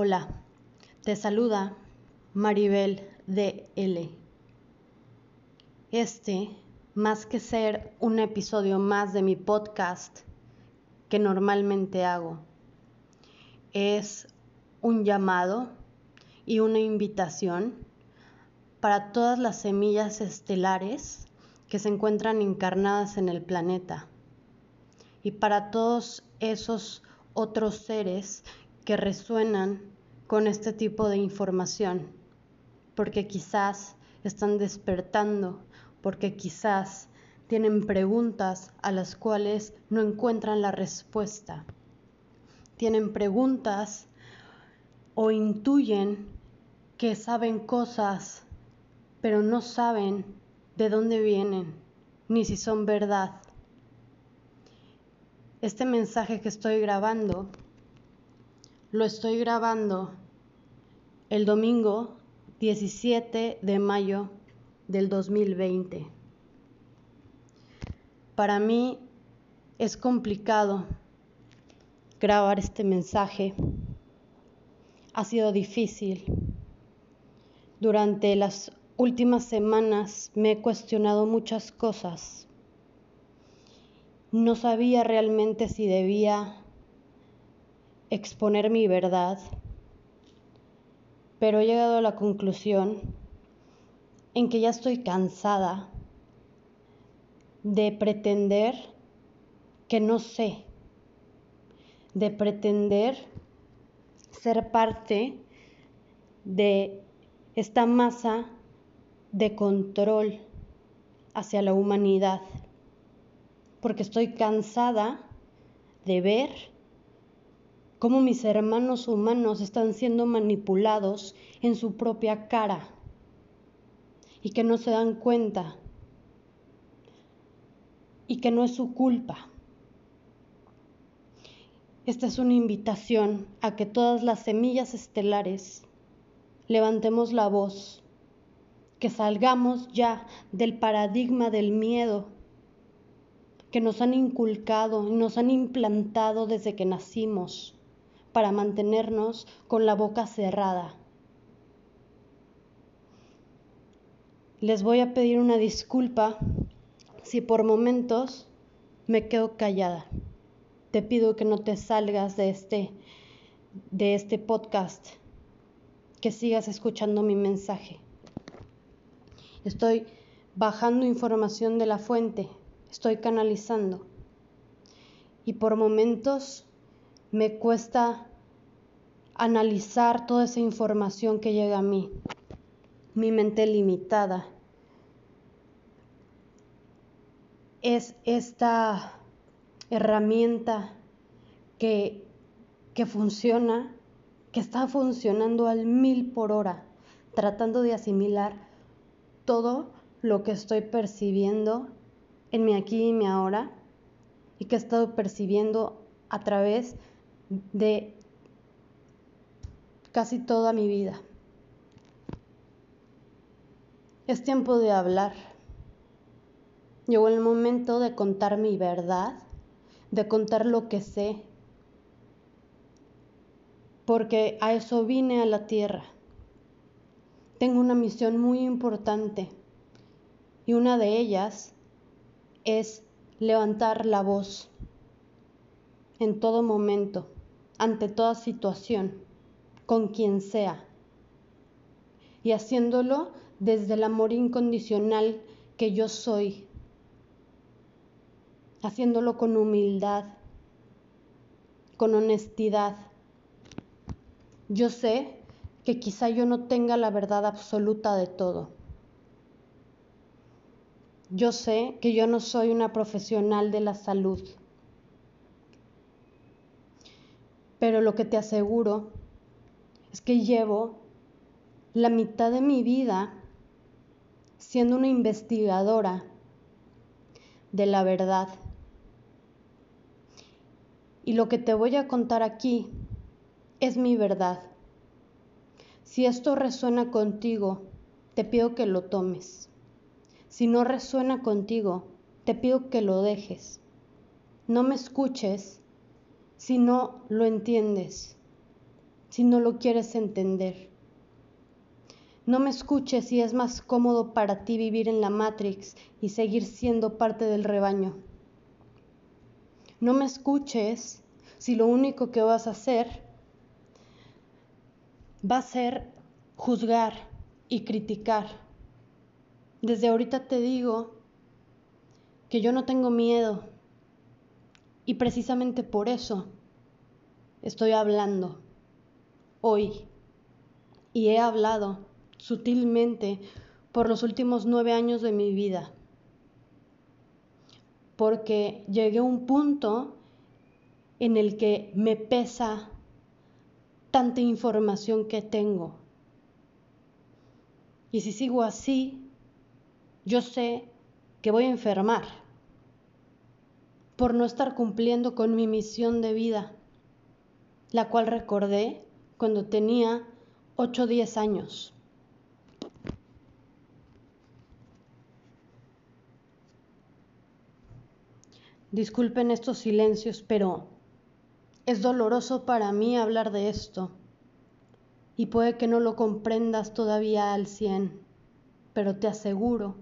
Hola, te saluda Maribel DL. Este, más que ser un episodio más de mi podcast que normalmente hago, es un llamado y una invitación para todas las semillas estelares que se encuentran encarnadas en el planeta y para todos esos otros seres que resuenan con este tipo de información, porque quizás están despertando, porque quizás tienen preguntas a las cuales no encuentran la respuesta. Tienen preguntas o intuyen que saben cosas, pero no saben de dónde vienen, ni si son verdad. Este mensaje que estoy grabando lo estoy grabando el domingo 17 de mayo del 2020. Para mí es complicado grabar este mensaje. Ha sido difícil. Durante las últimas semanas me he cuestionado muchas cosas. No sabía realmente si debía exponer mi verdad, pero he llegado a la conclusión en que ya estoy cansada de pretender que no sé, de pretender ser parte de esta masa de control hacia la humanidad, porque estoy cansada de ver cómo mis hermanos humanos están siendo manipulados en su propia cara y que no se dan cuenta y que no es su culpa. Esta es una invitación a que todas las semillas estelares levantemos la voz, que salgamos ya del paradigma del miedo que nos han inculcado y nos han implantado desde que nacimos para mantenernos con la boca cerrada. Les voy a pedir una disculpa si por momentos me quedo callada. Te pido que no te salgas de este de este podcast, que sigas escuchando mi mensaje. Estoy bajando información de la fuente, estoy canalizando. Y por momentos me cuesta analizar toda esa información que llega a mí, mi mente limitada. Es esta herramienta que, que funciona, que está funcionando al mil por hora, tratando de asimilar todo lo que estoy percibiendo en mi aquí y mi ahora y que he estado percibiendo a través de casi toda mi vida. Es tiempo de hablar. Llegó el momento de contar mi verdad, de contar lo que sé, porque a eso vine a la tierra. Tengo una misión muy importante y una de ellas es levantar la voz en todo momento, ante toda situación, con quien sea, y haciéndolo desde el amor incondicional que yo soy, haciéndolo con humildad, con honestidad. Yo sé que quizá yo no tenga la verdad absoluta de todo. Yo sé que yo no soy una profesional de la salud. pero lo que te aseguro es que llevo la mitad de mi vida siendo una investigadora de la verdad. Y lo que te voy a contar aquí es mi verdad. Si esto resuena contigo, te pido que lo tomes. Si no resuena contigo, te pido que lo dejes. No me escuches si no lo entiendes. Si no lo quieres entender. No me escuches si es más cómodo para ti vivir en la Matrix y seguir siendo parte del rebaño. No me escuches si lo único que vas a hacer va a ser juzgar y criticar. Desde ahorita te digo que yo no tengo miedo y precisamente por eso estoy hablando hoy y he hablado sutilmente por los últimos nueve años de mi vida porque llegué a un punto en el que me pesa tanta información que tengo. Y si sigo así, yo sé que voy a enfermar por no estar cumpliendo con mi misión de vida, la cual recordé cuando tenía 8 o 10 años. Disculpen estos silencios, pero es doloroso para mí hablar de esto. Y puede que no lo comprendas todavía al cien, pero te aseguro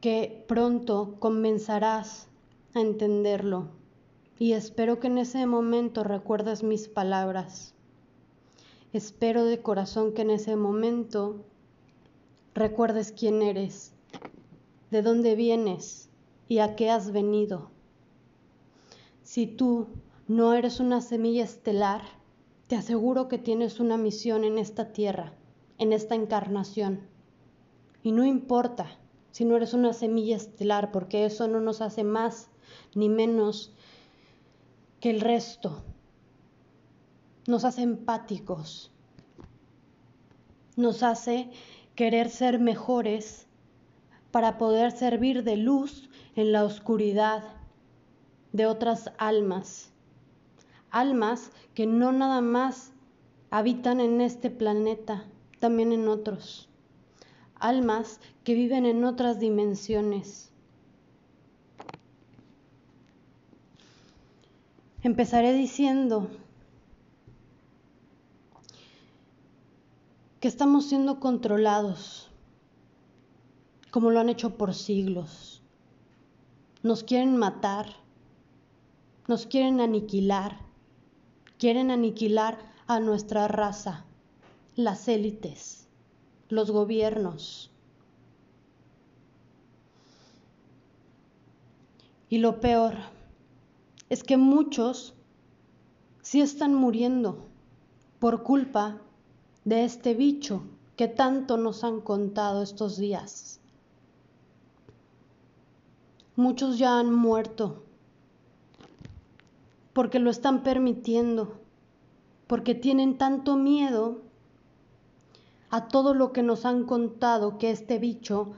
que pronto comenzarás a entenderlo. Y espero que en ese momento recuerdes mis palabras. Espero de corazón que en ese momento recuerdes quién eres, de dónde vienes y a qué has venido. Si tú no eres una semilla estelar, te aseguro que tienes una misión en esta tierra, en esta encarnación. Y no importa si no eres una semilla estelar, porque eso no nos hace más ni menos que el resto. Nos hace empáticos, nos hace querer ser mejores para poder servir de luz en la oscuridad de otras almas, almas que no nada más habitan en este planeta, también en otros, almas que viven en otras dimensiones. Empezaré diciendo que estamos siendo controlados, como lo han hecho por siglos. Nos quieren matar, nos quieren aniquilar, quieren aniquilar a nuestra raza, las élites, los gobiernos. Y lo peor es que muchos sí están muriendo por culpa de este bicho que tanto nos han contado estos días. Muchos ya han muerto porque lo están permitiendo, porque tienen tanto miedo a todo lo que nos han contado que este bicho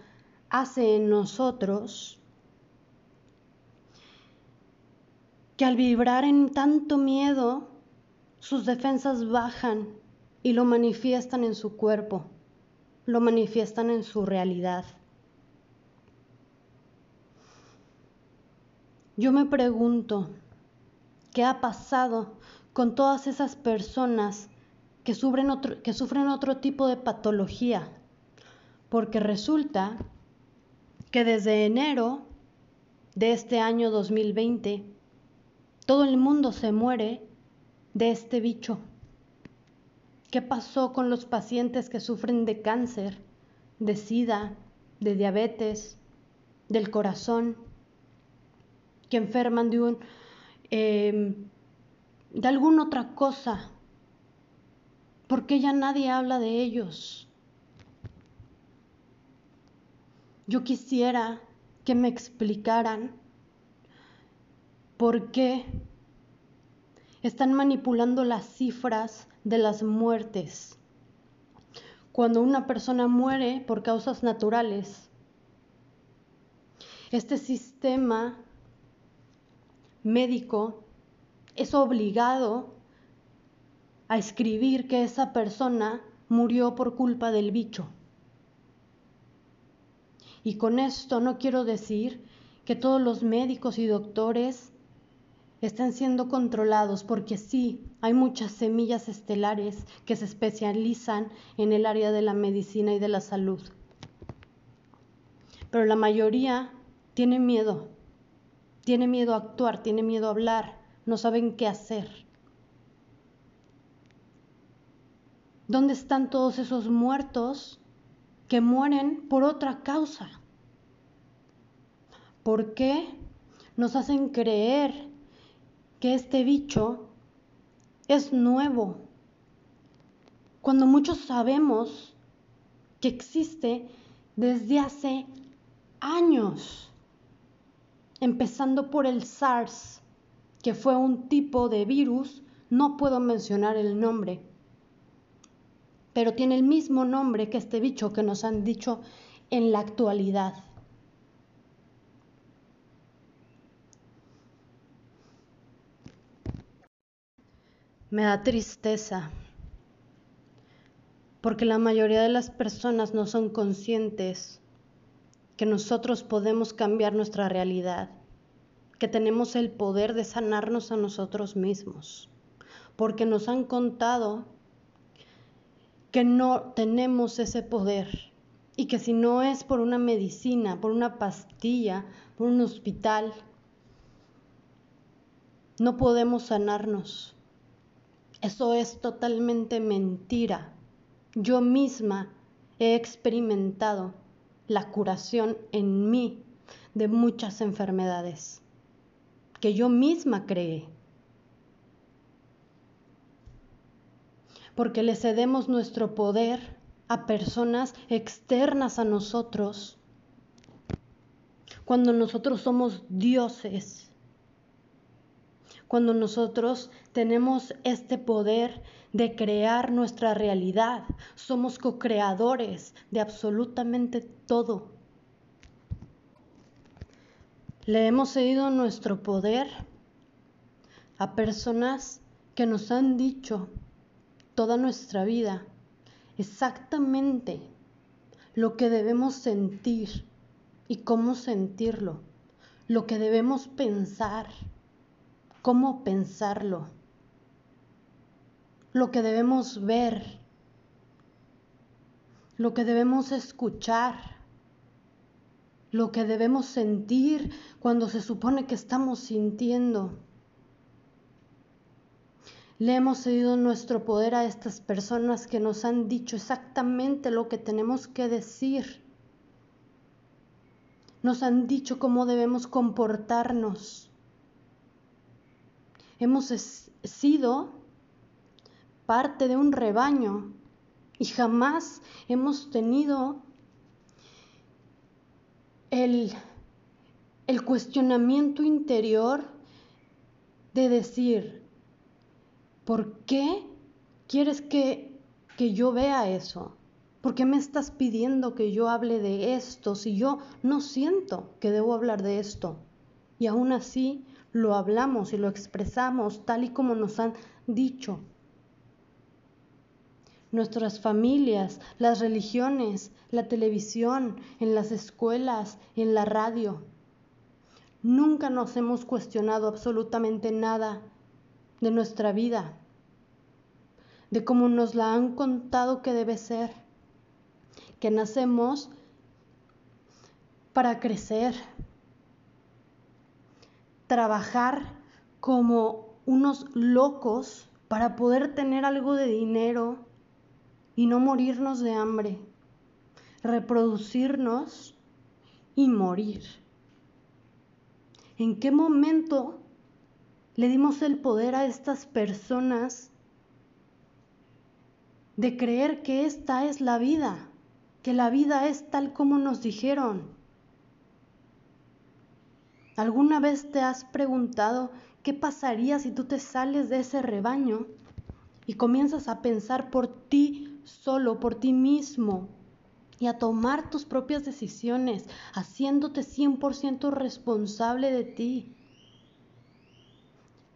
hace en nosotros, que al vibrar en tanto miedo, sus defensas bajan y lo manifiestan en su cuerpo, lo manifiestan en su realidad. Yo me pregunto, ¿Qué ha pasado con todas esas personas que sufren otro, que sufren otro tipo de patología? Porque resulta que desde enero de este año 2020, todo el mundo se muere de este bicho. ¿Qué pasó con los pacientes que sufren de cáncer, de sida, de diabetes, del corazón, que enferman de un Em, de alguna otra cosa, porque ya nadie habla de ellos. Yo quisiera que me explicaran por qué están manipulando las cifras de las muertes. Cuando una persona muere por causas naturales, este sistema médico es obligado a escribir que esa persona murió por culpa del bicho. Y con esto no quiero decir que todos los médicos y doctores estén siendo controlados porque sí, hay muchas semillas estelares que se especializan en el área de la medicina y de la salud. Pero la mayoría tiene miedo, tiene miedo a actuar, tiene miedo a hablar, no saben qué hacer. ¿Dónde están todos esos muertos que mueren por otra causa? ¿Por qué nos hacen creer que este bicho es nuevo? Cuando muchos sabemos que existe desde hace años, empezando por el SARS, que fue un tipo de virus, no puedo mencionar el nombre, pero tiene el mismo nombre que este bicho que nos han dicho en la actualidad. Me da tristeza porque la mayoría de las personas no son conscientes que nosotros podemos cambiar nuestra realidad, que tenemos el poder de sanarnos a nosotros mismos, porque nos han contado que no tenemos ese poder y que si no es por una medicina, por una pastilla, por un hospital, no podemos sanarnos. Eso es totalmente mentira. Yo misma he experimentado la curación en mí de muchas enfermedades que yo misma creé. porque le cedemos nuestro poder a personas externas a nosotros, cuando nosotros somos dioses, cuando nosotros tenemos este poder de crear nuestra realidad, somos co-creadores de absolutamente todo. Le hemos cedido nuestro poder a personas que nos han dicho toda nuestra vida exactamente lo que debemos sentir y cómo sentirlo, lo que debemos pensar, cómo pensarlo, lo que debemos ver, lo que debemos escuchar, lo que debemos sentir cuando se supone que estamos sintiendo. Le hemos cedido nuestro poder a estas personas que nos han dicho exactamente lo que tenemos que decir. Nos han dicho cómo debemos comportarnos. Hemos sido parte de un rebaño y jamás hemos tenido el, el cuestionamiento interior de decir, ¿por qué quieres que, que yo vea eso? ¿Por qué me estás pidiendo que yo hable de esto si yo no siento que debo hablar de esto? Y aún así lo hablamos y lo expresamos tal y como nos han dicho. Nuestras familias, las religiones, la televisión, en las escuelas, en la radio. Nunca nos hemos cuestionado absolutamente nada de nuestra vida, de cómo nos la han contado que debe ser, que nacemos para crecer, trabajar como unos locos para poder tener algo de dinero y no morirnos de hambre, reproducirnos y morir. ¿En qué momento le dimos el poder a estas personas de creer que esta es la vida, que la vida es tal como nos dijeron. ¿Alguna vez te has preguntado qué pasaría si tú te sales de ese rebaño y comienzas a pensar por ti solo, por ti mismo y a tomar tus propias decisiones, haciéndote 100% responsable de ti?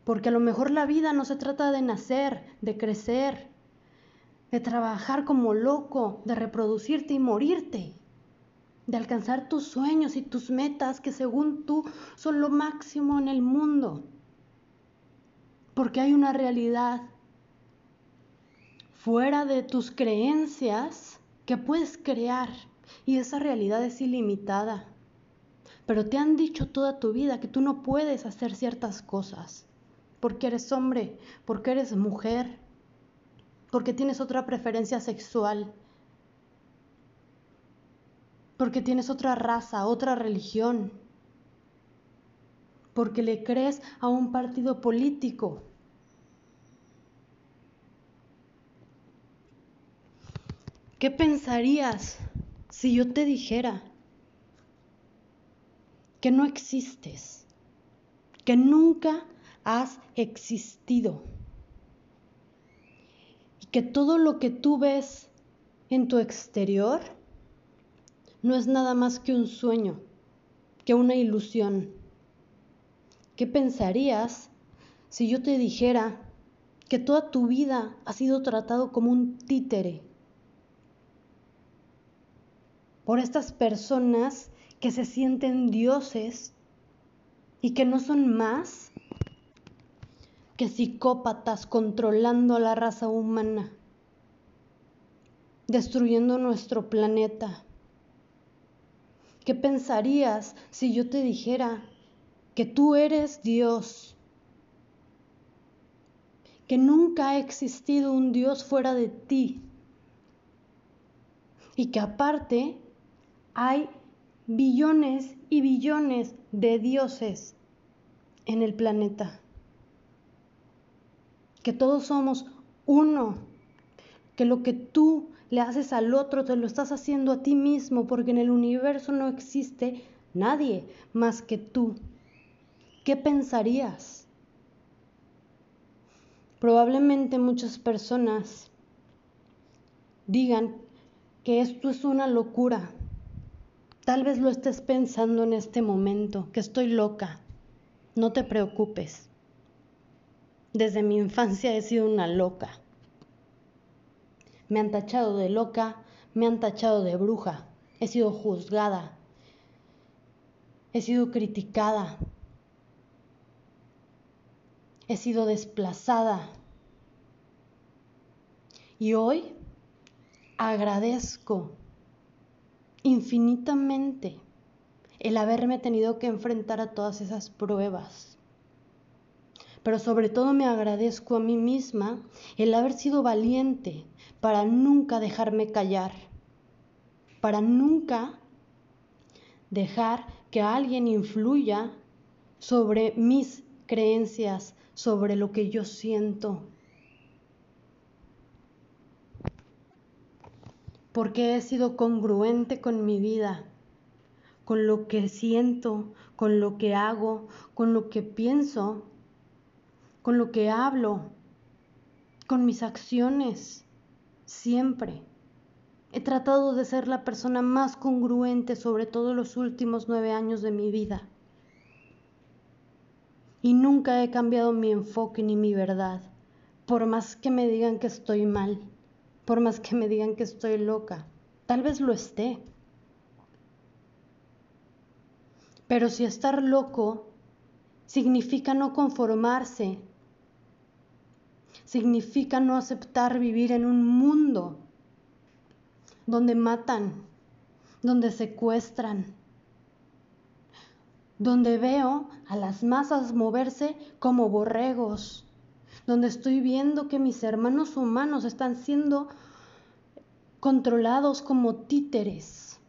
Porque a lo mejor la vida no se trata de nacer, de crecer, de trabajar como loco, de reproducirte y morirte, de alcanzar tus sueños y tus metas que según tú son lo máximo en el mundo. porque hay una realidad fuera de tus creencias que puedes crear y esa realidad es ilimitada. Pero te han dicho toda tu vida que tú no puedes hacer ciertas cosas porque eres hombre, porque eres mujer, porque tienes otra preferencia sexual, porque tienes otra raza, otra religión, porque le crees a un partido político. ¿Qué pensarías si yo te dijera que no existes, que nunca has existido y que todo lo que tú ves en tu exterior no es nada más que un sueño, que una ilusión? ¿Qué pensarías si yo te dijera que toda tu vida ha sido tratado como un títere por estas personas que se sienten dioses y que no son más que psicópatas controlando a la raza humana, destruyendo nuestro planeta. ¿Qué pensarías si yo te dijera que tú eres Dios, que nunca ha existido un Dios fuera de ti. Y que aparte hay billones y billones de dioses en el planeta, que todos somos uno, que lo que tú le haces al otro te lo estás haciendo a ti mismo, porque en el universo no existe nadie más que tú. ¿qué pensarías? Probablemente muchas personas digan que esto es una locura. Tal vez lo estés pensando en este momento, que estoy loca. No te preocupes. Desde mi infancia he sido una loca. Me han tachado de loca, me han tachado de bruja, he sido juzgada, he sido criticada, he sido desplazada. Y hoy agradezco infinitamente el haberme tenido que enfrentar a todas esas pruebas. Pero sobre todo me agradezco a mí misma el haber sido valiente para nunca dejarme callar, para nunca dejar que alguien influya sobre mis creencias, sobre lo que yo siento. Porque he sido congruente con mi vida, con lo que siento, con lo que hago, con lo que pienso, con lo que hablo, con mis acciones, siempre. He tratado de ser la persona más congruente sobre todo los últimos nueve años de mi vida y nunca he cambiado mi enfoque ni mi verdad, por más que me digan que estoy mal, por más que me digan que estoy loca. Tal vez lo esté. Pero si estar loco significa no conformarse, significa no aceptar vivir en un mundo donde matan, donde secuestran, donde veo a las masas moverse como borregos, donde estoy viendo que mis hermanos humanos están siendo controlados como títeres.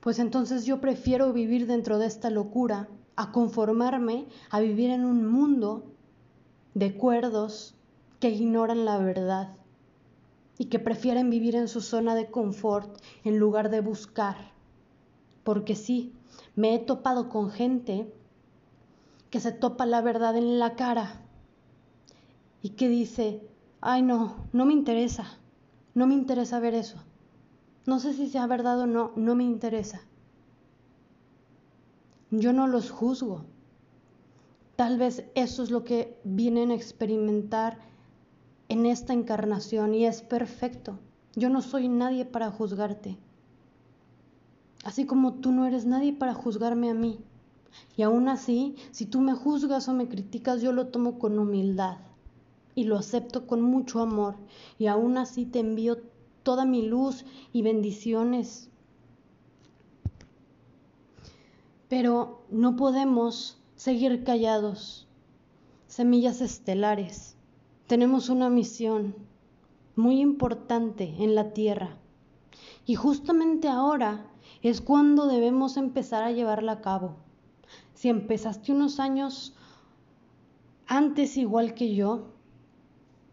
Pues entonces yo prefiero vivir dentro de esta locura a conformarme a vivir en un mundo de cuerdos que ignoran la verdad y que prefieren vivir en su zona de confort en lugar de buscar. Porque sí, me he topado con gente que se topa la verdad en la cara y que dice, ay no, no me interesa, no me interesa ver eso. No sé si sea verdad o no, no me interesa. Yo no los juzgo. Tal vez eso es lo que vienen a experimentar en esta encarnación y es perfecto. Yo no soy nadie para juzgarte así como tú no eres nadie para juzgarme a mí. Y aún así, si tú me juzgas o me criticas, yo lo tomo con humildad y lo acepto con mucho amor. Y aún así te envío toda mi luz y bendiciones. Pero no podemos seguir callados. Semillas estelares. Tenemos una misión muy importante en la tierra. Y justamente ahora es cuando debemos empezar a llevarla a cabo. Si empezaste unos años antes igual que yo,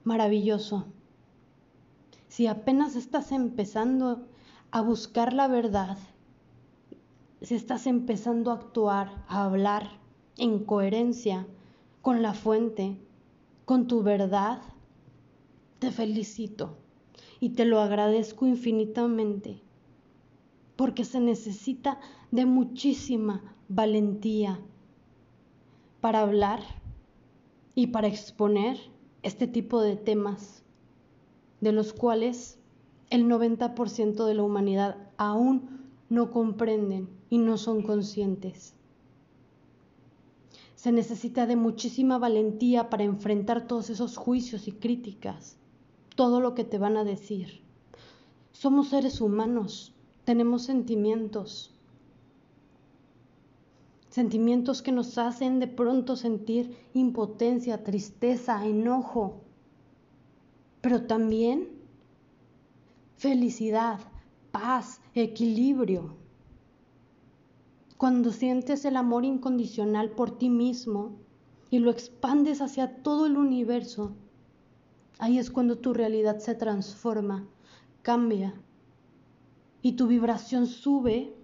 maravilloso. Si apenas estás empezando a buscar la verdad, si estás empezando a actuar, a hablar en coherencia con la fuente, con tu verdad, te felicito y te lo agradezco infinitamente, porque se necesita de muchísima valentía para hablar y para exponer este tipo de temas, de los cuales el 90% de la humanidad aún no comprenden y no son conscientes. Se necesita de muchísima valentía para enfrentar todos esos juicios y críticas, todo lo que te van a decir. Somos seres humanos, tenemos sentimientos, sentimientos que nos hacen de pronto sentir impotencia, tristeza, enojo, pero también felicidad, paz, equilibrio. Cuando sientes el amor incondicional por ti mismo y lo expandes hacia todo el universo, ahí es cuando tu realidad se transforma, cambia y tu vibración sube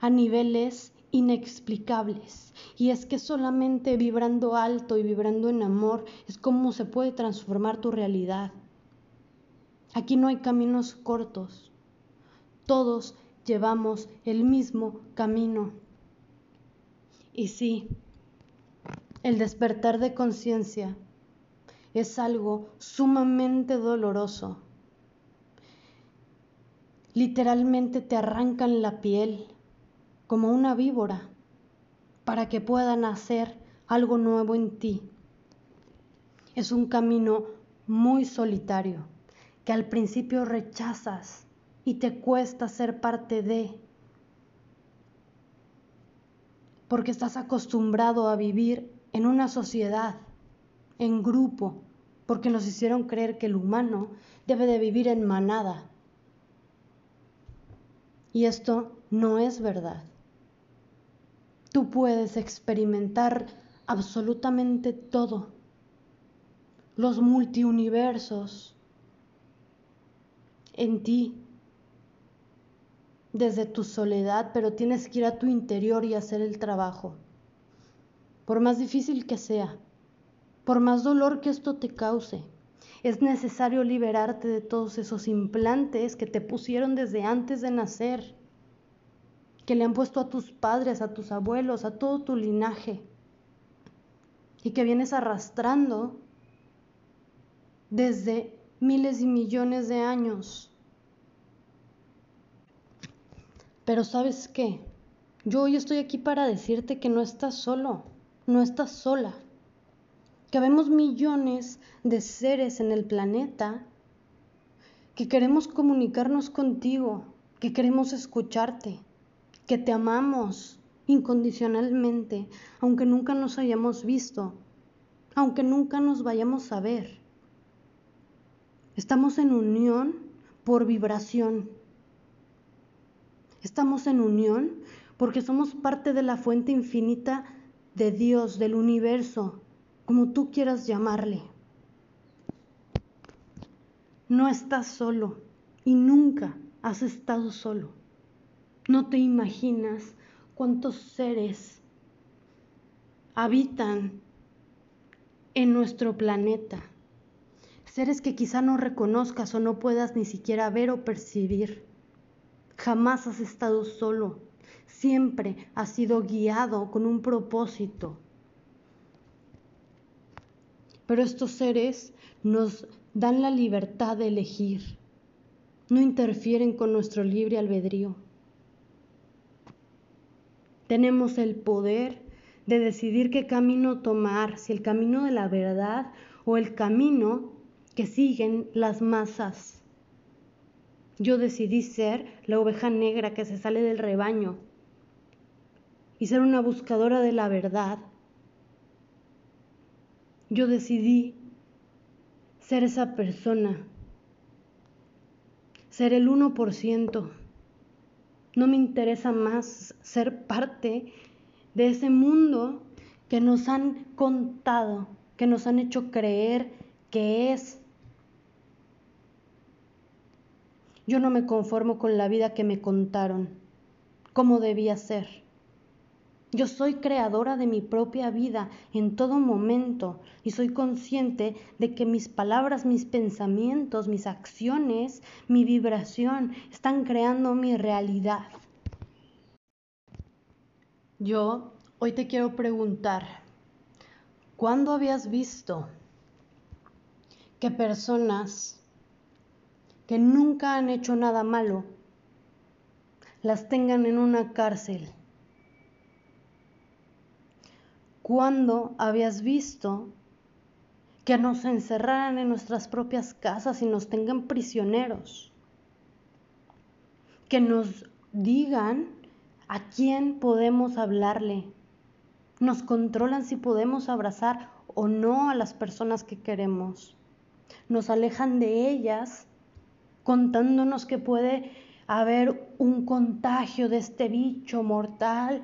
a niveles inexplicables. Y es que solamente vibrando alto y vibrando en amor es como se puede transformar tu realidad. Aquí no hay caminos cortos. Todos llevamos el mismo camino. Y sí, el despertar de conciencia es algo sumamente doloroso. Literalmente te arrancan la piel como una víbora para que puedan hacer algo nuevo en ti. Es un camino muy solitario que al principio rechazas y te cuesta ser parte de, porque estás acostumbrado a vivir en una sociedad, en grupo, porque nos hicieron creer que el humano debe de vivir en manada. Y esto no es verdad. Tú puedes experimentar absolutamente todo. Los multiuniversos en ti desde tu soledad, pero tienes que ir a tu interior y hacer el trabajo. Por más difícil que sea, por más dolor que esto te cause, es necesario liberarte de todos esos implantes que te pusieron desde antes de nacer que le han puesto a tus padres, a tus abuelos, a todo tu linaje y que vienes arrastrando desde miles y millones de años. Pero sabes qué, yo hoy estoy aquí para decirte que no estás solo, no estás sola, que vemos millones de seres en el planeta que queremos comunicarnos contigo, que queremos escucharte que te amamos incondicionalmente, aunque nunca nos hayamos visto, aunque nunca nos vayamos a ver. Estamos en unión por vibración. Estamos en unión porque somos parte de la fuente infinita de Dios, del universo, como tú quieras llamarle. No estás solo y nunca has estado solo. No te imaginas cuántos seres habitan en nuestro planeta. Seres que quizá no reconozcas o no puedas ni siquiera ver o percibir. Jamás has estado solo. Siempre has sido guiado con un propósito. Pero estos seres nos dan la libertad de elegir. No interfieren con nuestro libre albedrío Tenemos el poder de decidir qué camino tomar, si el camino de la verdad o el camino que siguen las masas. Yo decidí ser la oveja negra que se sale del rebaño y ser una buscadora de la verdad. Yo decidí ser esa persona, ser el 1%. No me interesa más ser parte de ese mundo que nos han contado, que nos han hecho creer que es. Yo no me conformo con la vida que me contaron, cómo debía ser. Yo soy creadora de mi propia vida en todo momento y soy consciente de que mis palabras, mis pensamientos, mis acciones, mi vibración están creando mi realidad. Yo hoy te quiero preguntar, ¿cuándo habías visto que personas que nunca han hecho nada malo las tengan en una cárcel? ¿Cuándo habías visto que nos encerraran en nuestras propias casas y nos tengan prisioneros? Que nos digan ¿A quién podemos hablarle? Nos controlan si podemos abrazar o no a las personas que queremos. Nos alejan de ellas contándonos que puede haber un contagio de este bicho mortal.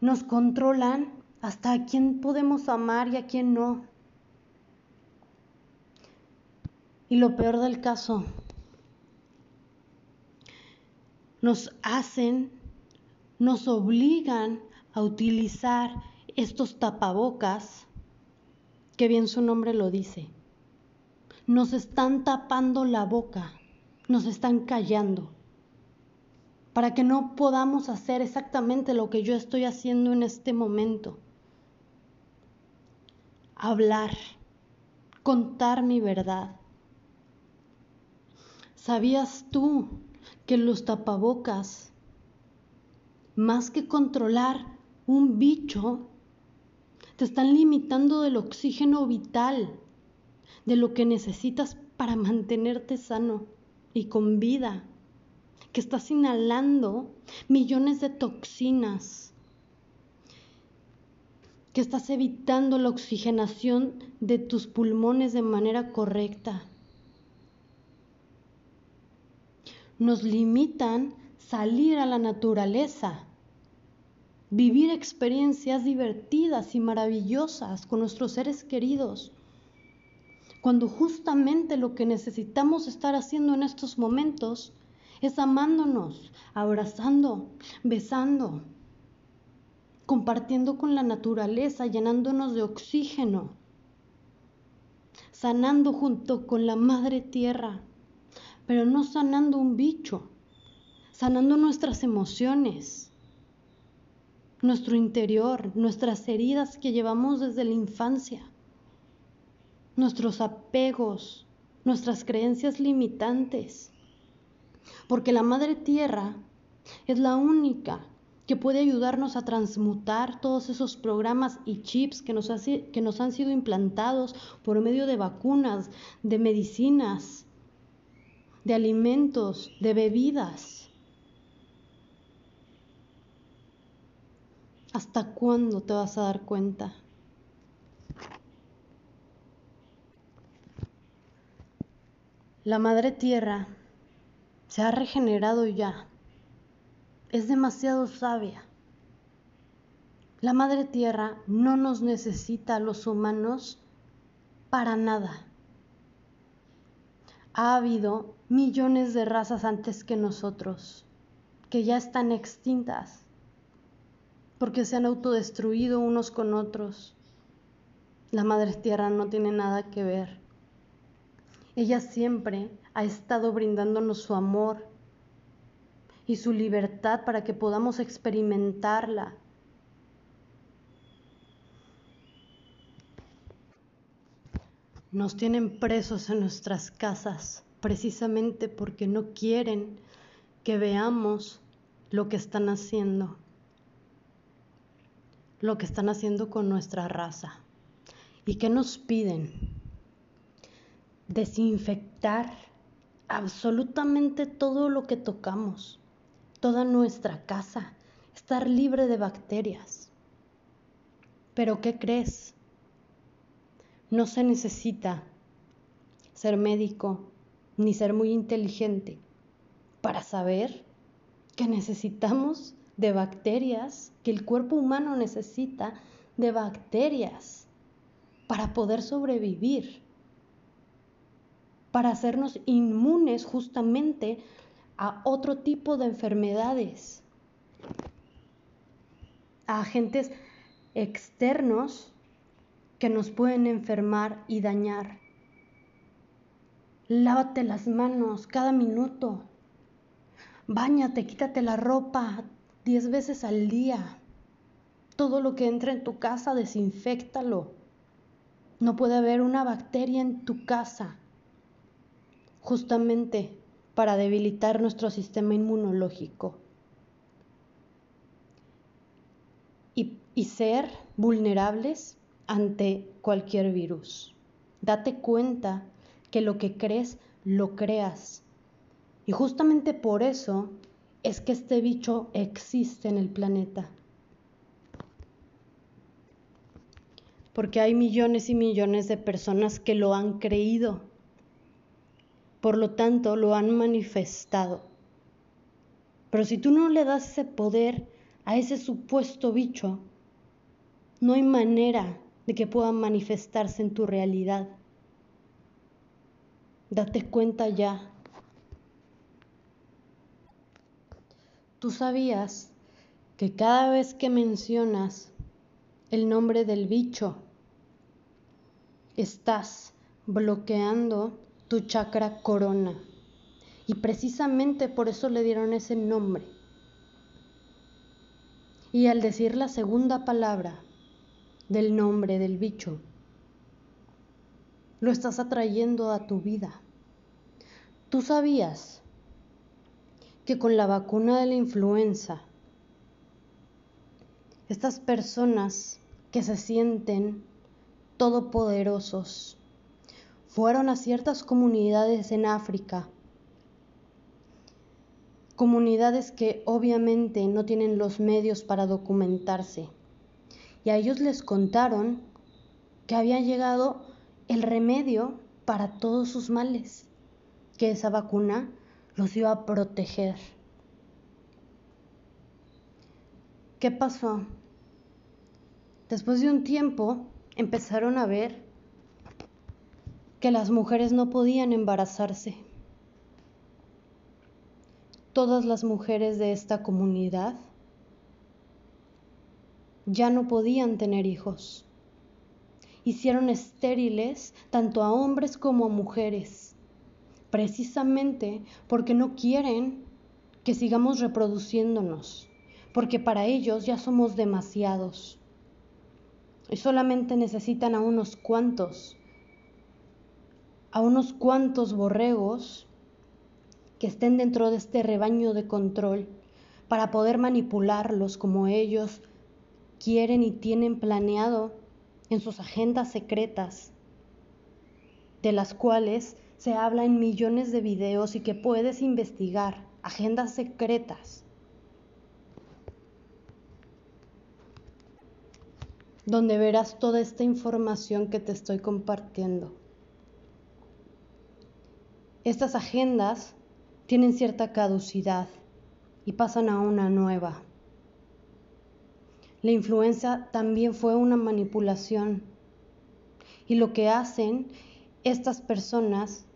Nos controlan hasta a quién podemos amar y a quién no. Y lo peor del caso, nos hacen nos obligan a utilizar estos tapabocas, que bien su nombre lo dice. Nos están tapando la boca, nos están callando, para que no podamos hacer exactamente lo que yo estoy haciendo en este momento. Hablar, contar mi verdad. ¿Sabías tú que los tapabocas más que controlar un bicho, te están limitando del oxígeno vital, de lo que necesitas para mantenerte sano y con vida, que estás inhalando millones de toxinas, que estás evitando la oxigenación de tus pulmones de manera correcta. Nos limitan salir a la naturaleza, vivir experiencias divertidas y maravillosas con nuestros seres queridos, cuando justamente lo que necesitamos estar haciendo en estos momentos es amándonos, abrazando, besando, compartiendo con la naturaleza, llenándonos de oxígeno, sanando junto con la madre tierra, pero no sanando un bicho, sanando nuestras emociones, nuestro interior, nuestras heridas que llevamos desde la infancia, nuestros apegos, nuestras creencias limitantes. Porque la Madre Tierra es la única que puede ayudarnos a transmutar todos esos programas y chips que nos, que nos han sido implantados por medio de vacunas, de medicinas, de alimentos, de bebidas. ¿Hasta cuándo te vas a dar cuenta? La madre tierra se ha regenerado ya. Es demasiado sabia. La madre tierra no nos necesita a los humanos para nada. Ha habido millones de razas antes que nosotros que ya están extintas porque se han autodestruido unos con otros. La Madre Tierra no tiene nada que ver. Ella siempre ha estado brindándonos su amor y su libertad para que podamos experimentarla. Nos tienen presos en nuestras casas precisamente porque no quieren que veamos lo que están haciendo lo que están haciendo con nuestra raza. ¿Y qué nos piden? Desinfectar absolutamente todo lo que tocamos, toda nuestra casa, estar libre de bacterias. Pero ¿qué crees? No se necesita ser médico ni ser muy inteligente para saber que necesitamos de bacterias, que el cuerpo humano necesita de bacterias para poder sobrevivir, para hacernos inmunes justamente a otro tipo de enfermedades, a agentes externos que nos pueden enfermar y dañar. Lávate las manos cada minuto. Báñate, quítate la ropa diez veces al día. Todo lo que entra en tu casa, desinfectalo. No puede haber una bacteria en tu casa, justamente para debilitar nuestro sistema inmunológico. Y, y ser vulnerables ante cualquier virus. Date cuenta que lo que crees, lo creas. Y justamente por eso es que este bicho existe en el planeta. Porque hay millones y millones de personas que lo han creído. Por lo tanto, lo han manifestado. Pero si tú no le das ese poder a ese supuesto bicho, no hay manera de que pueda manifestarse en tu realidad. Date cuenta ya. Tú sabías que cada vez que mencionas el nombre del bicho, estás bloqueando tu chakra corona. Y precisamente por eso le dieron ese nombre. Y al decir la segunda palabra, del nombre del bicho. Lo estás atrayendo a tu vida. ¿Tú sabías que con la vacuna de la influenza, estas personas que se sienten todopoderosos fueron a ciertas comunidades en África, comunidades que obviamente no tienen los medios para documentarse, y a ellos les contaron que había llegado el remedio para todos sus males, que esa vacuna los iba a proteger. ¿Qué pasó? Después de un tiempo empezaron a ver que las mujeres no podían embarazarse. Todas las mujeres de esta comunidad ya no podían tener hijos. Hicieron estériles tanto a hombres como a mujeres, precisamente porque no quieren que sigamos reproduciéndonos, porque para ellos ya somos demasiados. Y solamente necesitan a unos cuantos, a unos cuantos borregos que estén dentro de este rebaño de control para poder manipularlos como ellos quieren y tienen planeado en sus agendas secretas, de las cuales se habla en millones de videos y que puedes investigar, agendas secretas, donde verás toda esta información que te estoy compartiendo. Estas agendas tienen cierta caducidad y pasan a una nueva. La influencia también fue una manipulación. Y lo que hacen estas personas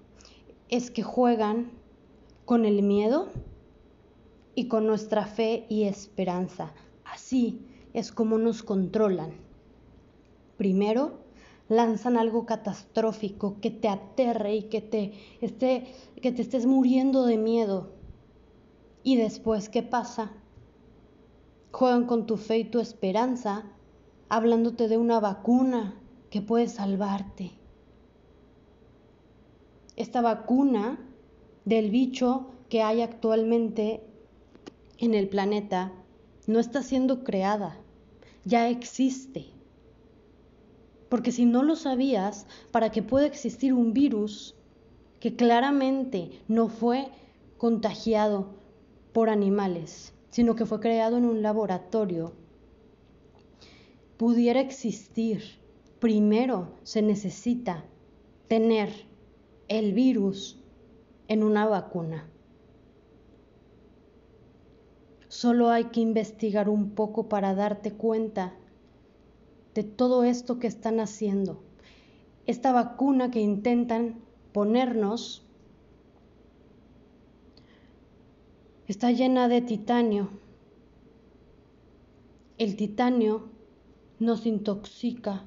es que juegan con el miedo y con nuestra fe y esperanza. Así es como nos controlan. Primero, lanzan algo catastrófico que te aterre y que te, esté, que te estés muriendo de miedo. Y después, ¿qué pasa? Juegan con tu fe y tu esperanza, hablándote de una vacuna que puede salvarte. Esta vacuna del bicho que hay actualmente en el planeta no está siendo creada, ya existe. Porque si no lo sabías, para que pueda existir un virus que claramente no fue contagiado por animales, sino que fue creado en un laboratorio, pudiera existir, primero se necesita tener el virus en una vacuna. Solo hay que investigar un poco para darte cuenta de todo esto que están haciendo. Esta vacuna que intentan ponernos está llena de titanio. El titanio nos intoxica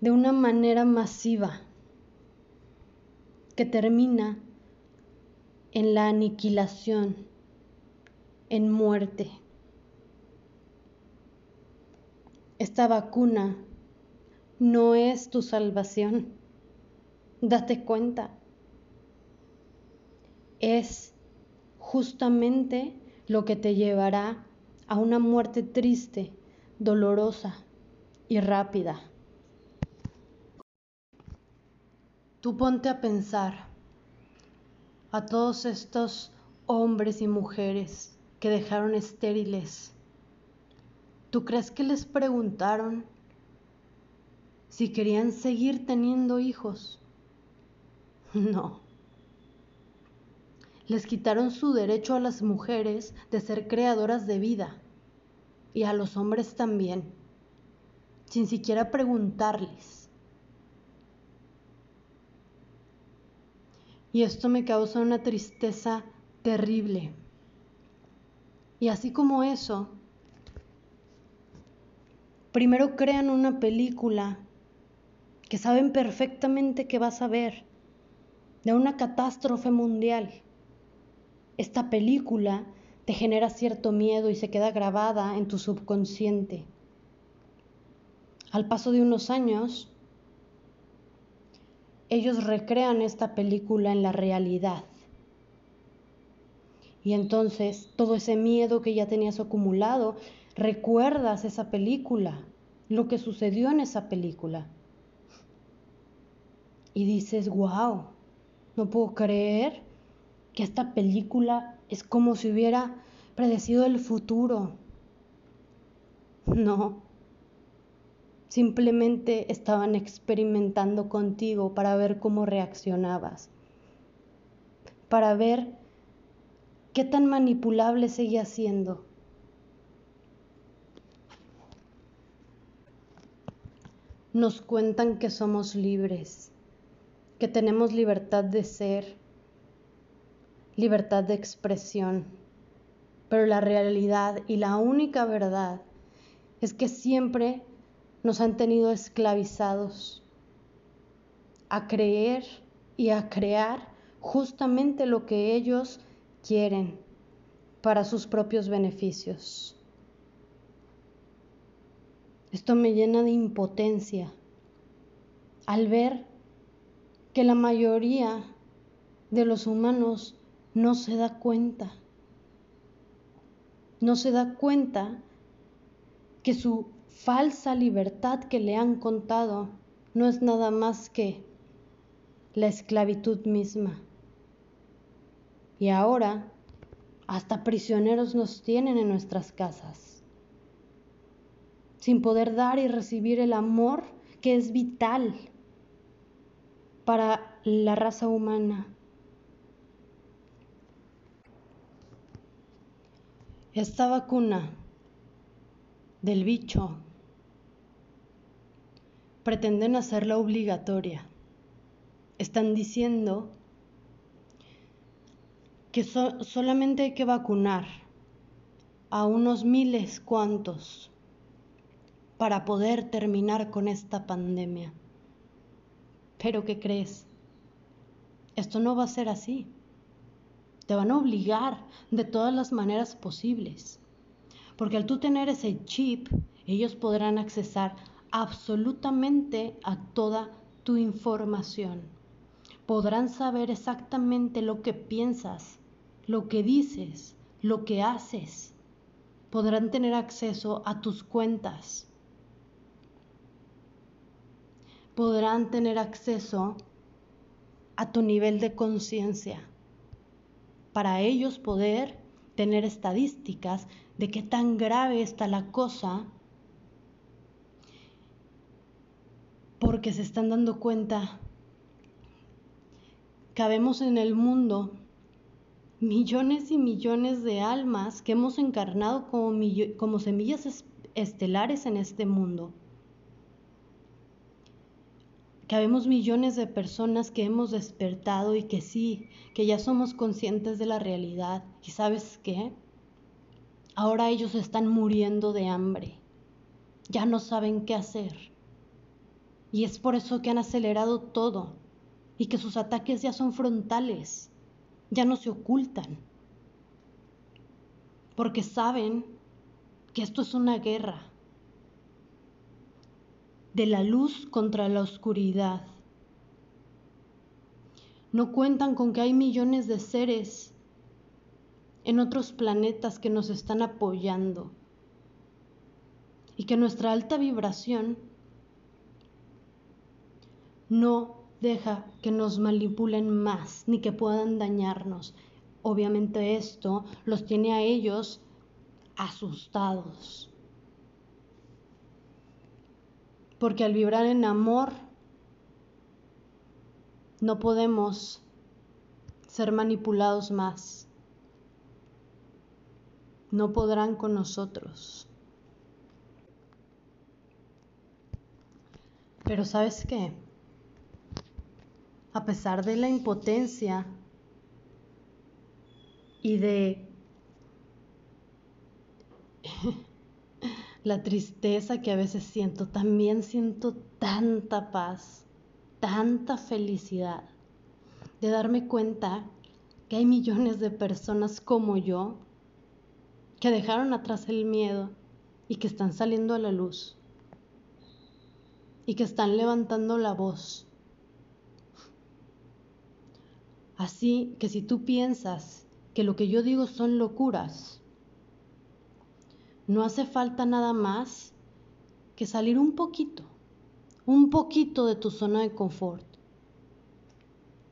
de una manera masiva que termina en la aniquilación, en muerte. Esta vacuna no es tu salvación. Date cuenta. Es justamente lo que te llevará a una muerte triste, dolorosa y rápida. Tú ponte a pensar a todos estos hombres y mujeres que dejaron estériles. ¿Tú crees que les preguntaron si querían seguir teniendo hijos? No les quitaron su derecho a las mujeres de ser creadoras de vida y a los hombres también, sin siquiera preguntarles. Y esto me causa una tristeza terrible. Y así como eso, primero crean una película que saben perfectamente que vas a ver, de una catástrofe mundial esta película te genera cierto miedo y se queda grabada en tu subconsciente. Al paso de unos años, ellos recrean esta película en la realidad. Y entonces todo ese miedo que ya tenías acumulado, recuerdas esa película, lo que sucedió en esa película. Y dices, wow, no puedo creer que esta película es como si hubiera predecido el futuro. No, simplemente estaban experimentando contigo para ver cómo reaccionabas, para ver qué tan manipulable seguía siendo. Nos cuentan que somos libres, que tenemos libertad de ser, libertad de expresión. Pero la realidad y la única verdad es que siempre nos han tenido esclavizados a creer y a crear justamente lo que ellos quieren para sus propios beneficios. Esto me llena de impotencia al ver que la mayoría de los humanos no se da cuenta. No se da cuenta que su falsa libertad que le han contado no es nada más que la esclavitud misma. Y ahora hasta prisioneros nos tienen en nuestras casas, sin poder dar y recibir el amor que es vital para la raza humana. Esta vacuna del bicho pretenden hacerla obligatoria. Están diciendo que solamente hay que vacunar a unos miles cuantos para poder terminar con esta pandemia. Pero ¿qué crees? Esto no va a ser así. Te van a obligar de todas las maneras posibles. Porque al tú tener ese chip, ellos podrán accesar absolutamente a toda tu información. Podrán saber exactamente lo que piensas, lo que dices, lo que haces. podrán tener acceso a tus cuentas. Podrán tener acceso a tu nivel de conciencia. Para ellos poder tener estadísticas de qué tan grave está la cosa porque se están dando cuenta que habemos en el mundo millones y millones de almas que hemos encarnado como, como semillas estelares en este mundo. Que habemos millones de personas que hemos despertado y que sí, que ya somos conscientes de la realidad. ¿Y sabes qué? Ahora ellos están muriendo de hambre. Ya no saben qué hacer y es por eso que han acelerado todo y que sus ataques ya son frontales, ya no se ocultan. Porque saben que esto es una guerra de la luz contra la oscuridad. No cuentan con que hay millones de seres en otros planetas que nos están apoyando y que nuestra alta vibración no deja que nos manipulen más ni que puedan dañarnos. Obviamente esto los tiene a ellos asustados. Porque al vibrar en amor no podemos ser manipulados más. No podrán con nosotros. Pero ¿sabes qué? a pesar de la impotencia y de la tristeza que a veces siento, también siento tanta paz, tanta felicidad de darme cuenta que hay millones de personas como yo que dejaron atrás el miedo y que están saliendo a la luz y que están levantando la voz. Así que si tú piensas que lo que yo digo son locuras, no hace falta nada más que salir un poquito, un poquito de tu zona de confort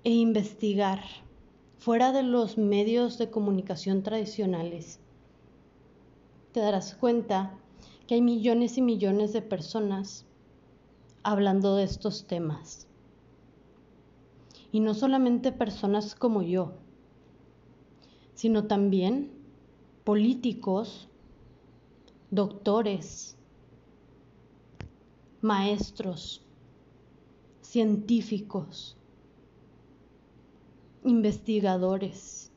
e investigar fuera de los medios de comunicación tradicionales. Te darás cuenta que hay millones y millones de personas hablando de estos temas y no solamente personas como yo, sino también políticos, doctores, maestros, científicos, investigadores,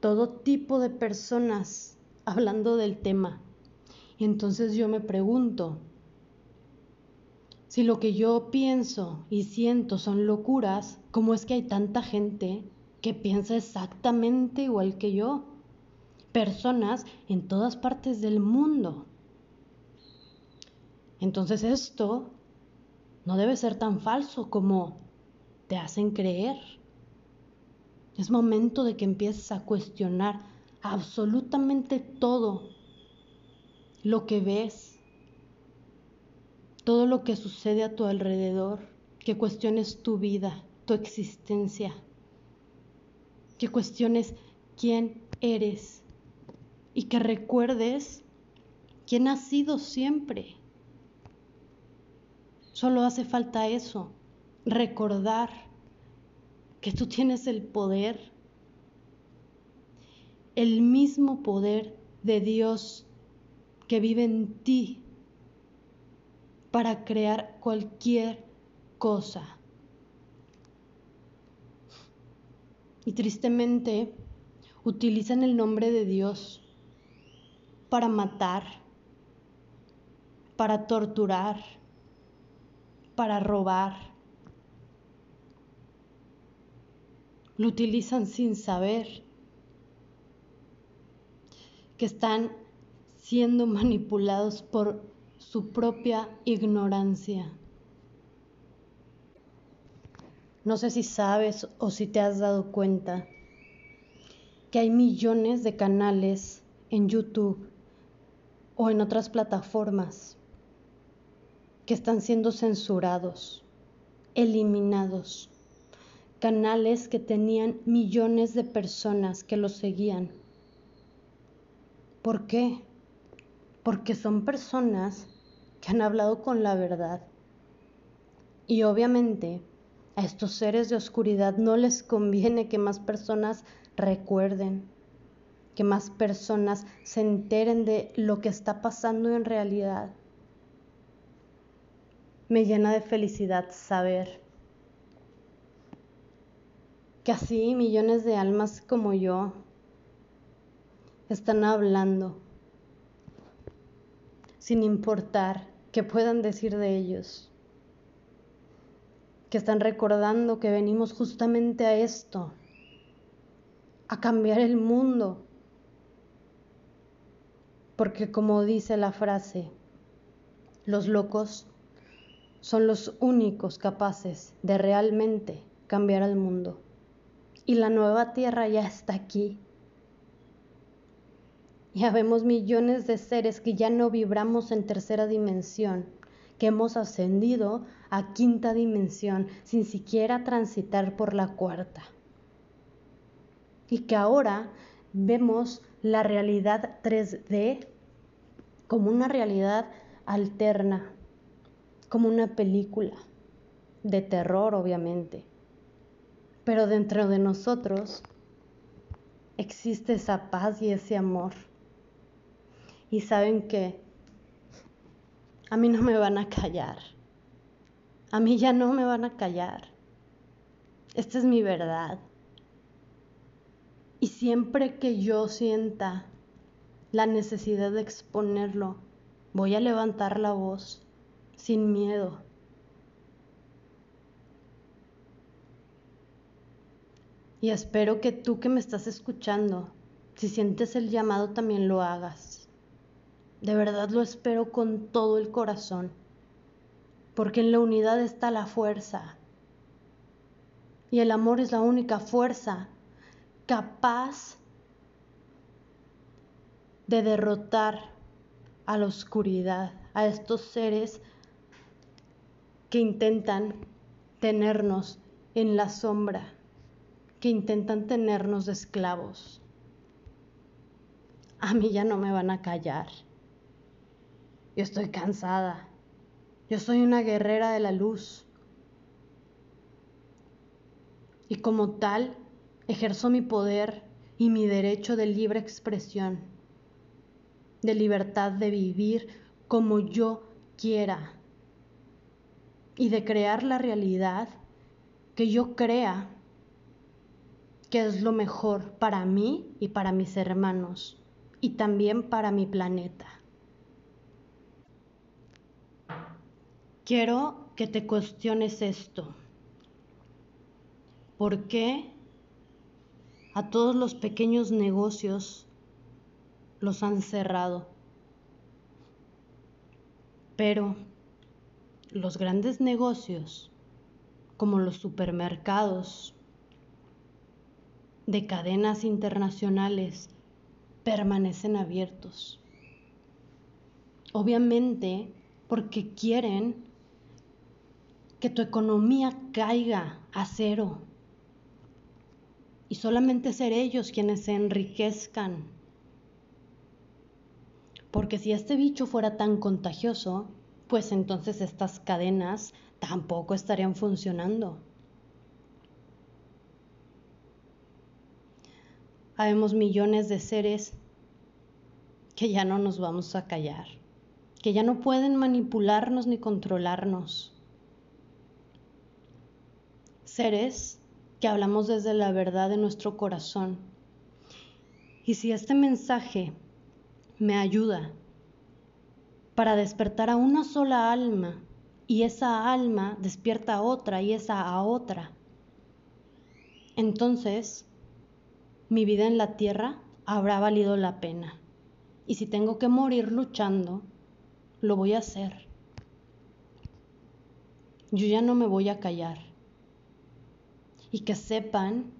todo tipo de personas hablando del tema. Y entonces yo me pregunto, si lo que yo pienso y siento son locuras, ¿cómo es que hay tanta gente que piensa exactamente igual que yo? Personas en todas partes del mundo. Entonces esto no debe ser tan falso como te hacen creer. Es momento de que empieces a cuestionar absolutamente todo lo que ves, todo lo que sucede a tu alrededor, que cuestiones tu vida, tu existencia, que cuestiones quién eres y que recuerdes quién has sido siempre. Solo hace falta eso, recordar que tú tienes el poder, el mismo poder de Dios que vive en ti para crear cualquier cosa. Y tristemente utilizan el nombre de Dios para matar, para torturar, para robar. Lo utilizan sin saber que están siendo manipulados por su propia ignorancia. No sé si sabes o si te has dado cuenta que hay millones de canales en YouTube o en otras plataformas que están siendo censurados, eliminados, canales que tenían millones de personas que los seguían. ¿Por qué? Porque son personas que han hablado con la verdad. Y obviamente a estos seres de oscuridad no les conviene que más personas recuerden, que más personas se enteren de lo que está pasando en realidad. Me llena de felicidad saber que así millones de almas como yo están hablando sin importar qué puedan decir de ellos, que están recordando que venimos justamente a esto, a cambiar el mundo, porque como dice la frase, los locos son los únicos capaces de realmente cambiar al mundo. Y la nueva tierra ya está aquí. Ya vemos millones de seres que ya no vibramos en tercera dimensión, que hemos ascendido a quinta dimensión sin siquiera transitar por la cuarta. Y que ahora vemos la realidad 3D como una realidad alterna, como una película de terror, obviamente. Pero dentro de nosotros existe esa paz y ese amor. Y saben que a mí no me van a callar. A mí ya no me van a callar. Esta es mi verdad. Y siempre que yo sienta la necesidad de exponerlo, voy a levantar la voz sin miedo. Y espero que tú que me estás escuchando, si sientes el llamado, también lo hagas. De verdad lo espero con todo el corazón, porque en la unidad está la fuerza. Y el amor es la única fuerza capaz de derrotar a la oscuridad, a estos seres que intentan tenernos en la sombra, que intentan tenernos esclavos. A mí ya no me van a callar. Yo estoy cansada. Yo soy una guerrera de la luz. Y como tal, ejerzo mi poder y mi derecho de libre expresión, de libertad de vivir como yo quiera y de crear la realidad que yo crea que es lo mejor para mí y para mis hermanos y también para mi planeta. Quiero que te cuestiones esto. ¿Por qué a todos los pequeños negocios los han cerrado. Pero los grandes negocios, como los supermercados de cadenas internacionales, permanecen abiertos. Obviamente porque quieren que tu economía caiga a cero y solamente ser ellos quienes se enriquezcan. Porque si este bicho fuera tan contagioso, pues entonces estas cadenas tampoco estarían funcionando. Habemos millones de seres que ya no nos vamos a callar, que ya no pueden manipularnos ni controlarnos. Seres que hablamos desde la verdad de nuestro corazón. Y si este mensaje me ayuda para despertar a una sola alma y esa alma despierta a otra y esa a otra, entonces mi vida en la tierra habrá valido la pena. Y si tengo que morir luchando, lo voy a hacer. Yo ya no me voy a callar y que sepan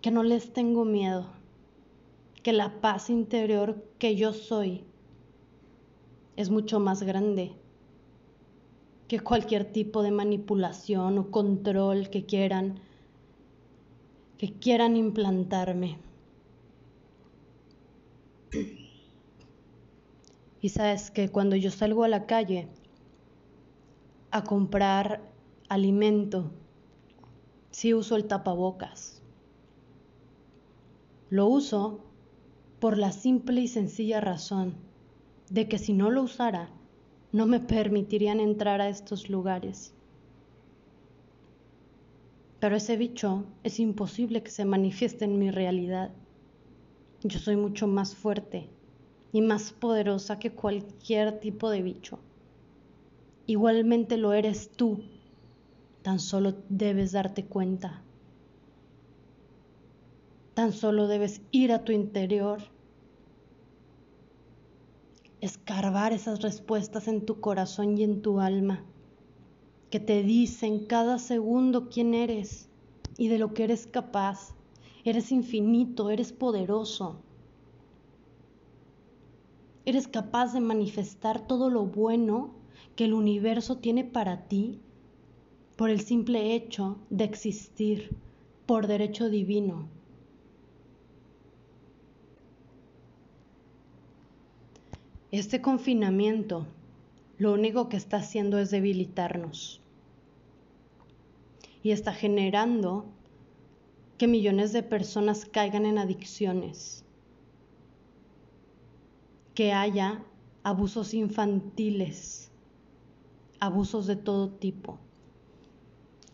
que no les tengo miedo, que la paz interior que yo soy es mucho más grande que cualquier tipo de manipulación o control que quieran que quieran implantarme. Y sabes que cuando yo salgo a la calle a comprar alimento, sí uso el tapabocas. Lo uso por la simple y sencilla razón de que si no lo usara, no me permitirían entrar a estos lugares. Pero ese bicho es imposible que se manifieste en mi realidad. Yo soy mucho más fuerte y más poderosa que cualquier tipo de bicho. Igualmente lo eres tú, tan solo debes darte cuenta. Tan solo debes ir a tu interior, escarbar esas respuestas en tu corazón y en tu alma, que te dicen cada segundo quién eres y de lo que eres capaz. Eres infinito, eres poderoso. Eres capaz de manifestar todo lo bueno que el universo tiene para ti por el simple hecho de existir por derecho divino. Este confinamiento lo único que está haciendo es debilitarnos y está generando que millones de personas caigan en adicciones, que haya abusos infantiles, abusos de todo tipo,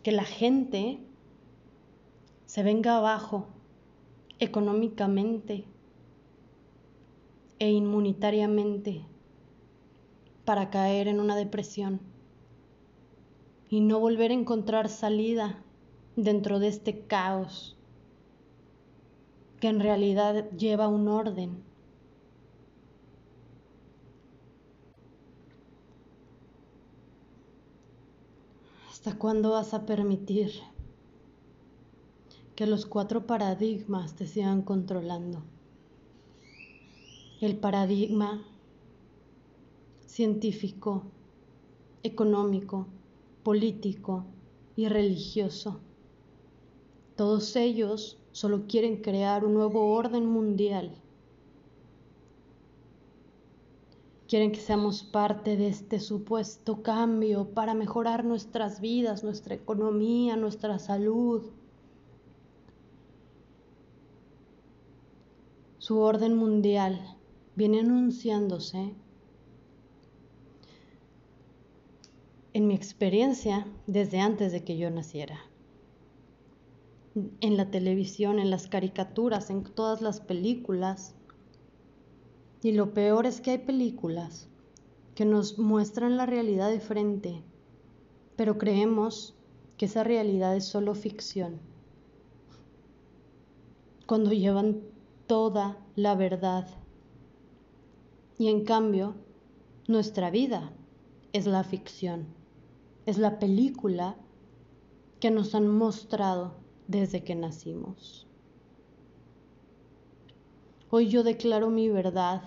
que la gente se venga abajo económicamente e inmunitariamente para caer en una depresión y no volver a encontrar salida dentro de este caos que en realidad lleva un orden. ¿Hasta cuándo vas a permitir que los cuatro paradigmas te sigan controlando? El paradigma científico, económico, político y religioso. Todos ellos solo quieren crear un nuevo orden mundial. Quieren que seamos parte de este supuesto cambio para mejorar nuestras vidas, nuestra economía, nuestra salud. Su orden mundial viene anunciándose en mi experiencia desde antes de que yo naciera. En la televisión, en las caricaturas, en todas las películas. Y lo peor es que hay películas que nos muestran la realidad de frente, pero creemos que esa realidad es solo ficción. Cuando llevan toda la verdad. Y en cambio, nuestra vida es la ficción es la película que nos han mostrado desde que nacimos. Hoy yo declaro mi verdad,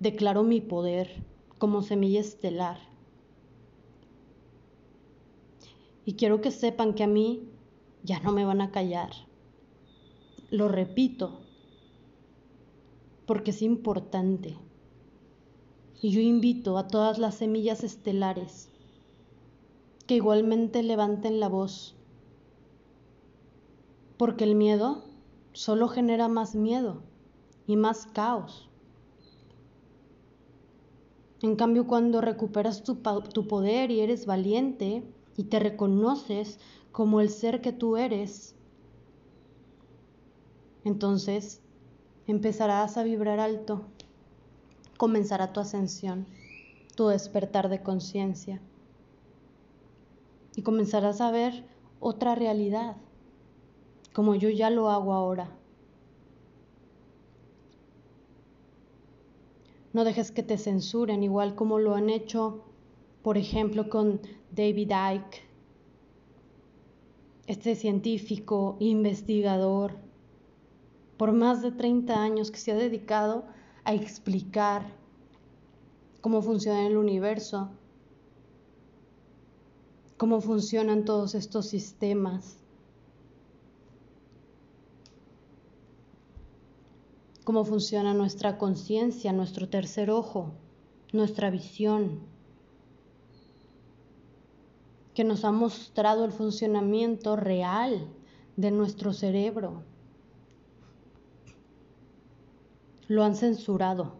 declaro mi poder como semilla estelar. Y quiero que sepan que a mí ya no me van a callar. Lo repito, porque es importante. Y yo invito a todas las semillas estelares que igualmente levanten la voz, porque el miedo solo genera más miedo y más caos. En cambio, cuando recuperas tu, tu, poder y eres valiente y te reconoces como el ser que tú eres, entonces empezarás a vibrar alto, comenzará tu ascensión, tu despertar de conciencia y comenzarás a ver otra realidad, como yo ya lo hago ahora. No dejes que te censuren, igual como lo han hecho, por ejemplo, con David Icke, este científico, investigador, por más de 30 años que se ha dedicado a explicar cómo funciona el universo, cómo funcionan todos estos sistemas, cómo funciona nuestra conciencia, nuestro tercer ojo, nuestra visión, que nos ha mostrado el funcionamiento real de nuestro cerebro. Lo han censurado,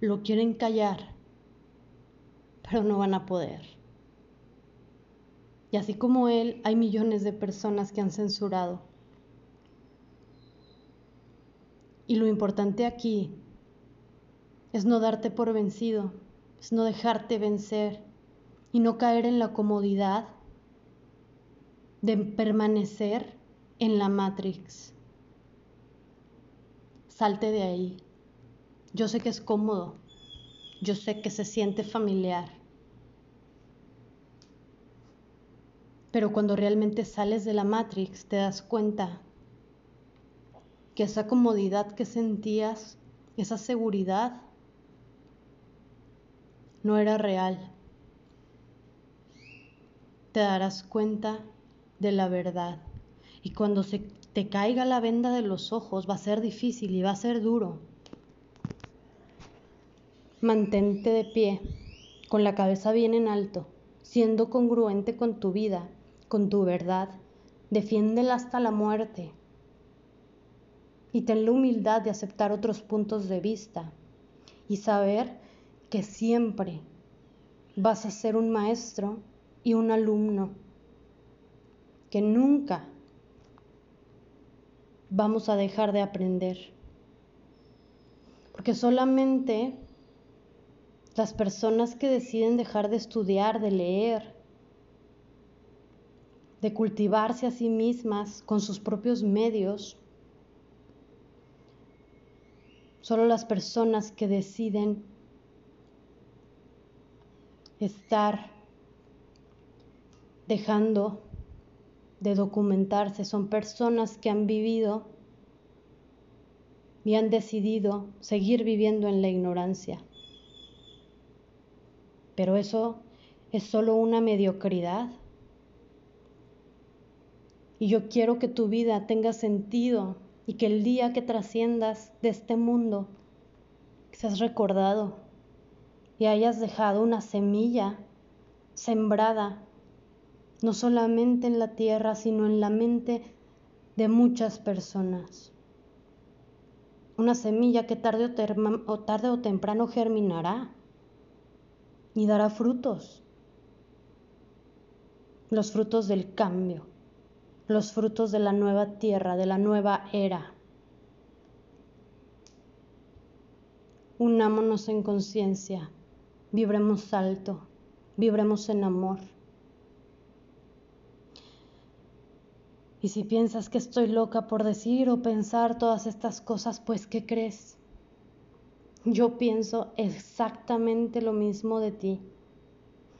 lo quieren callar, pero no van a poder. Y así como él, hay millones de personas que han censurado. Y lo importante aquí es no darte por vencido, es no dejarte vencer y no caer en la comodidad de permanecer en la Matrix. Salte de ahí. Yo sé que es cómodo, yo sé que se siente familiar Pero cuando realmente sales de la Matrix te das cuenta que esa comodidad que sentías, esa seguridad, no era real. Te darás cuenta de la verdad. Y cuando se te caiga la venda de los ojos va a ser difícil y va a ser duro. Mantente de pie, con la cabeza bien en alto, siendo congruente con tu vida con tu verdad, defiéndela hasta la muerte y ten la humildad de aceptar otros puntos de vista y saber que siempre vas a ser un maestro y un alumno, que nunca vamos a dejar de aprender, porque solamente las personas que deciden dejar de estudiar, de leer, de cultivarse a sí mismas con sus propios medios. Solo las personas que deciden estar dejando de documentarse son personas que han vivido y han decidido seguir viviendo en la ignorancia. Pero eso es solo una mediocridad y yo quiero que tu vida tenga sentido y que el día que trasciendas de este mundo seas recordado y hayas dejado una semilla sembrada, no solamente en la tierra, sino en la mente de muchas personas. Una semilla que tarde o, tarde o temprano germinará y dará frutos, los frutos del cambio los frutos de la nueva tierra, de la nueva era. Unámonos en conciencia, vibremos alto, vibremos en amor. Y si piensas que estoy loca por decir o pensar todas estas cosas, pues ¿qué crees? Yo pienso exactamente lo mismo de ti.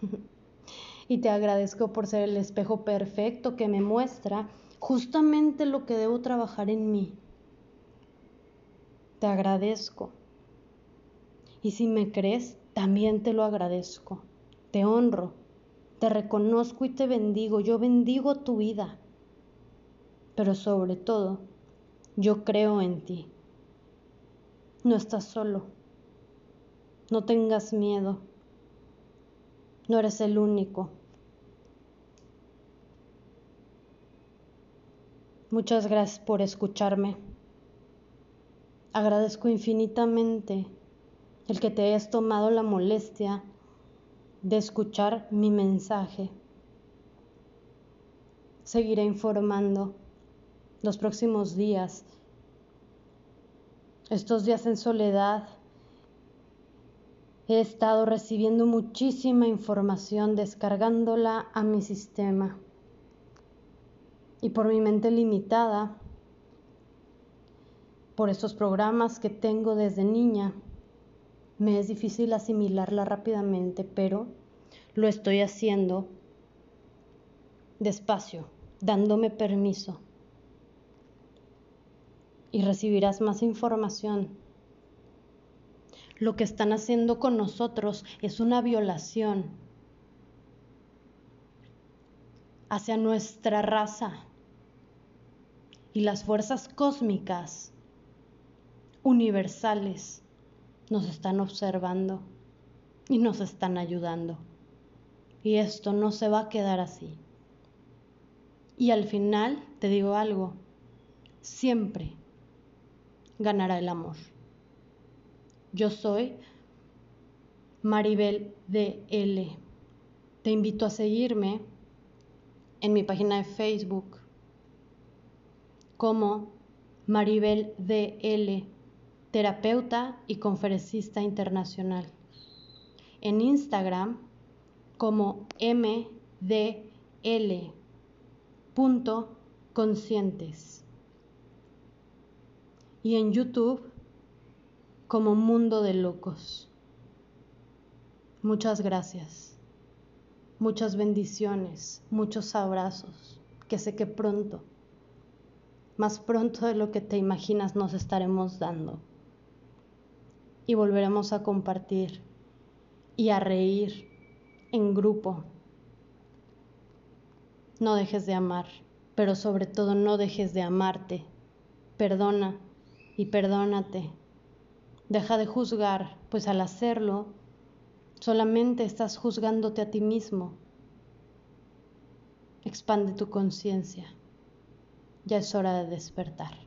y te agradezco por ser el espejo perfecto que me muestra justamente lo que debo trabajar en mí. Te agradezco. Y si me crees, también te lo agradezco. Te honro, te reconozco y te bendigo. Yo bendigo tu vida. Pero sobre todo, yo creo en ti. No estás solo. No tengas miedo. No eres el único. Muchas gracias por escucharme. Agradezco infinitamente el que te hayas tomado la molestia de escuchar mi mensaje. Seguiré informando los próximos días. Estos días en soledad he estado recibiendo muchísima información, descargándola a mi sistema y por mi mente limitada, por estos programas que tengo desde niña, me es difícil asimilarla rápidamente, pero lo estoy haciendo despacio, dándome permiso. Y recibirás más información. lo que están haciendo con nosotros es una violación hacia nuestra raza. Y las fuerzas cósmicas universales nos están observando y nos están ayudando. Y esto no se va a quedar así. Y al final, te digo algo, siempre ganará el amor. Yo soy Maribel DL. Te invito a seguirme en mi página de Facebook como Maribel DL, terapeuta y conferencista internacional. En Instagram como mdl.conscientes. Y en YouTube como Mundo de Locos. Muchas gracias. Muchas bendiciones, muchos abrazos, que sé que pronto, más pronto de lo que te imaginas, nos estaremos dando. Y volveremos a compartir y a reír en grupo. No dejes de amar, pero sobre todo no dejes de amarte. Perdona y perdónate. Deja de juzgar, pues al hacerlo, solamente estás juzgándote a ti mismo. Expande tu conciencia. Ya es hora de despertar.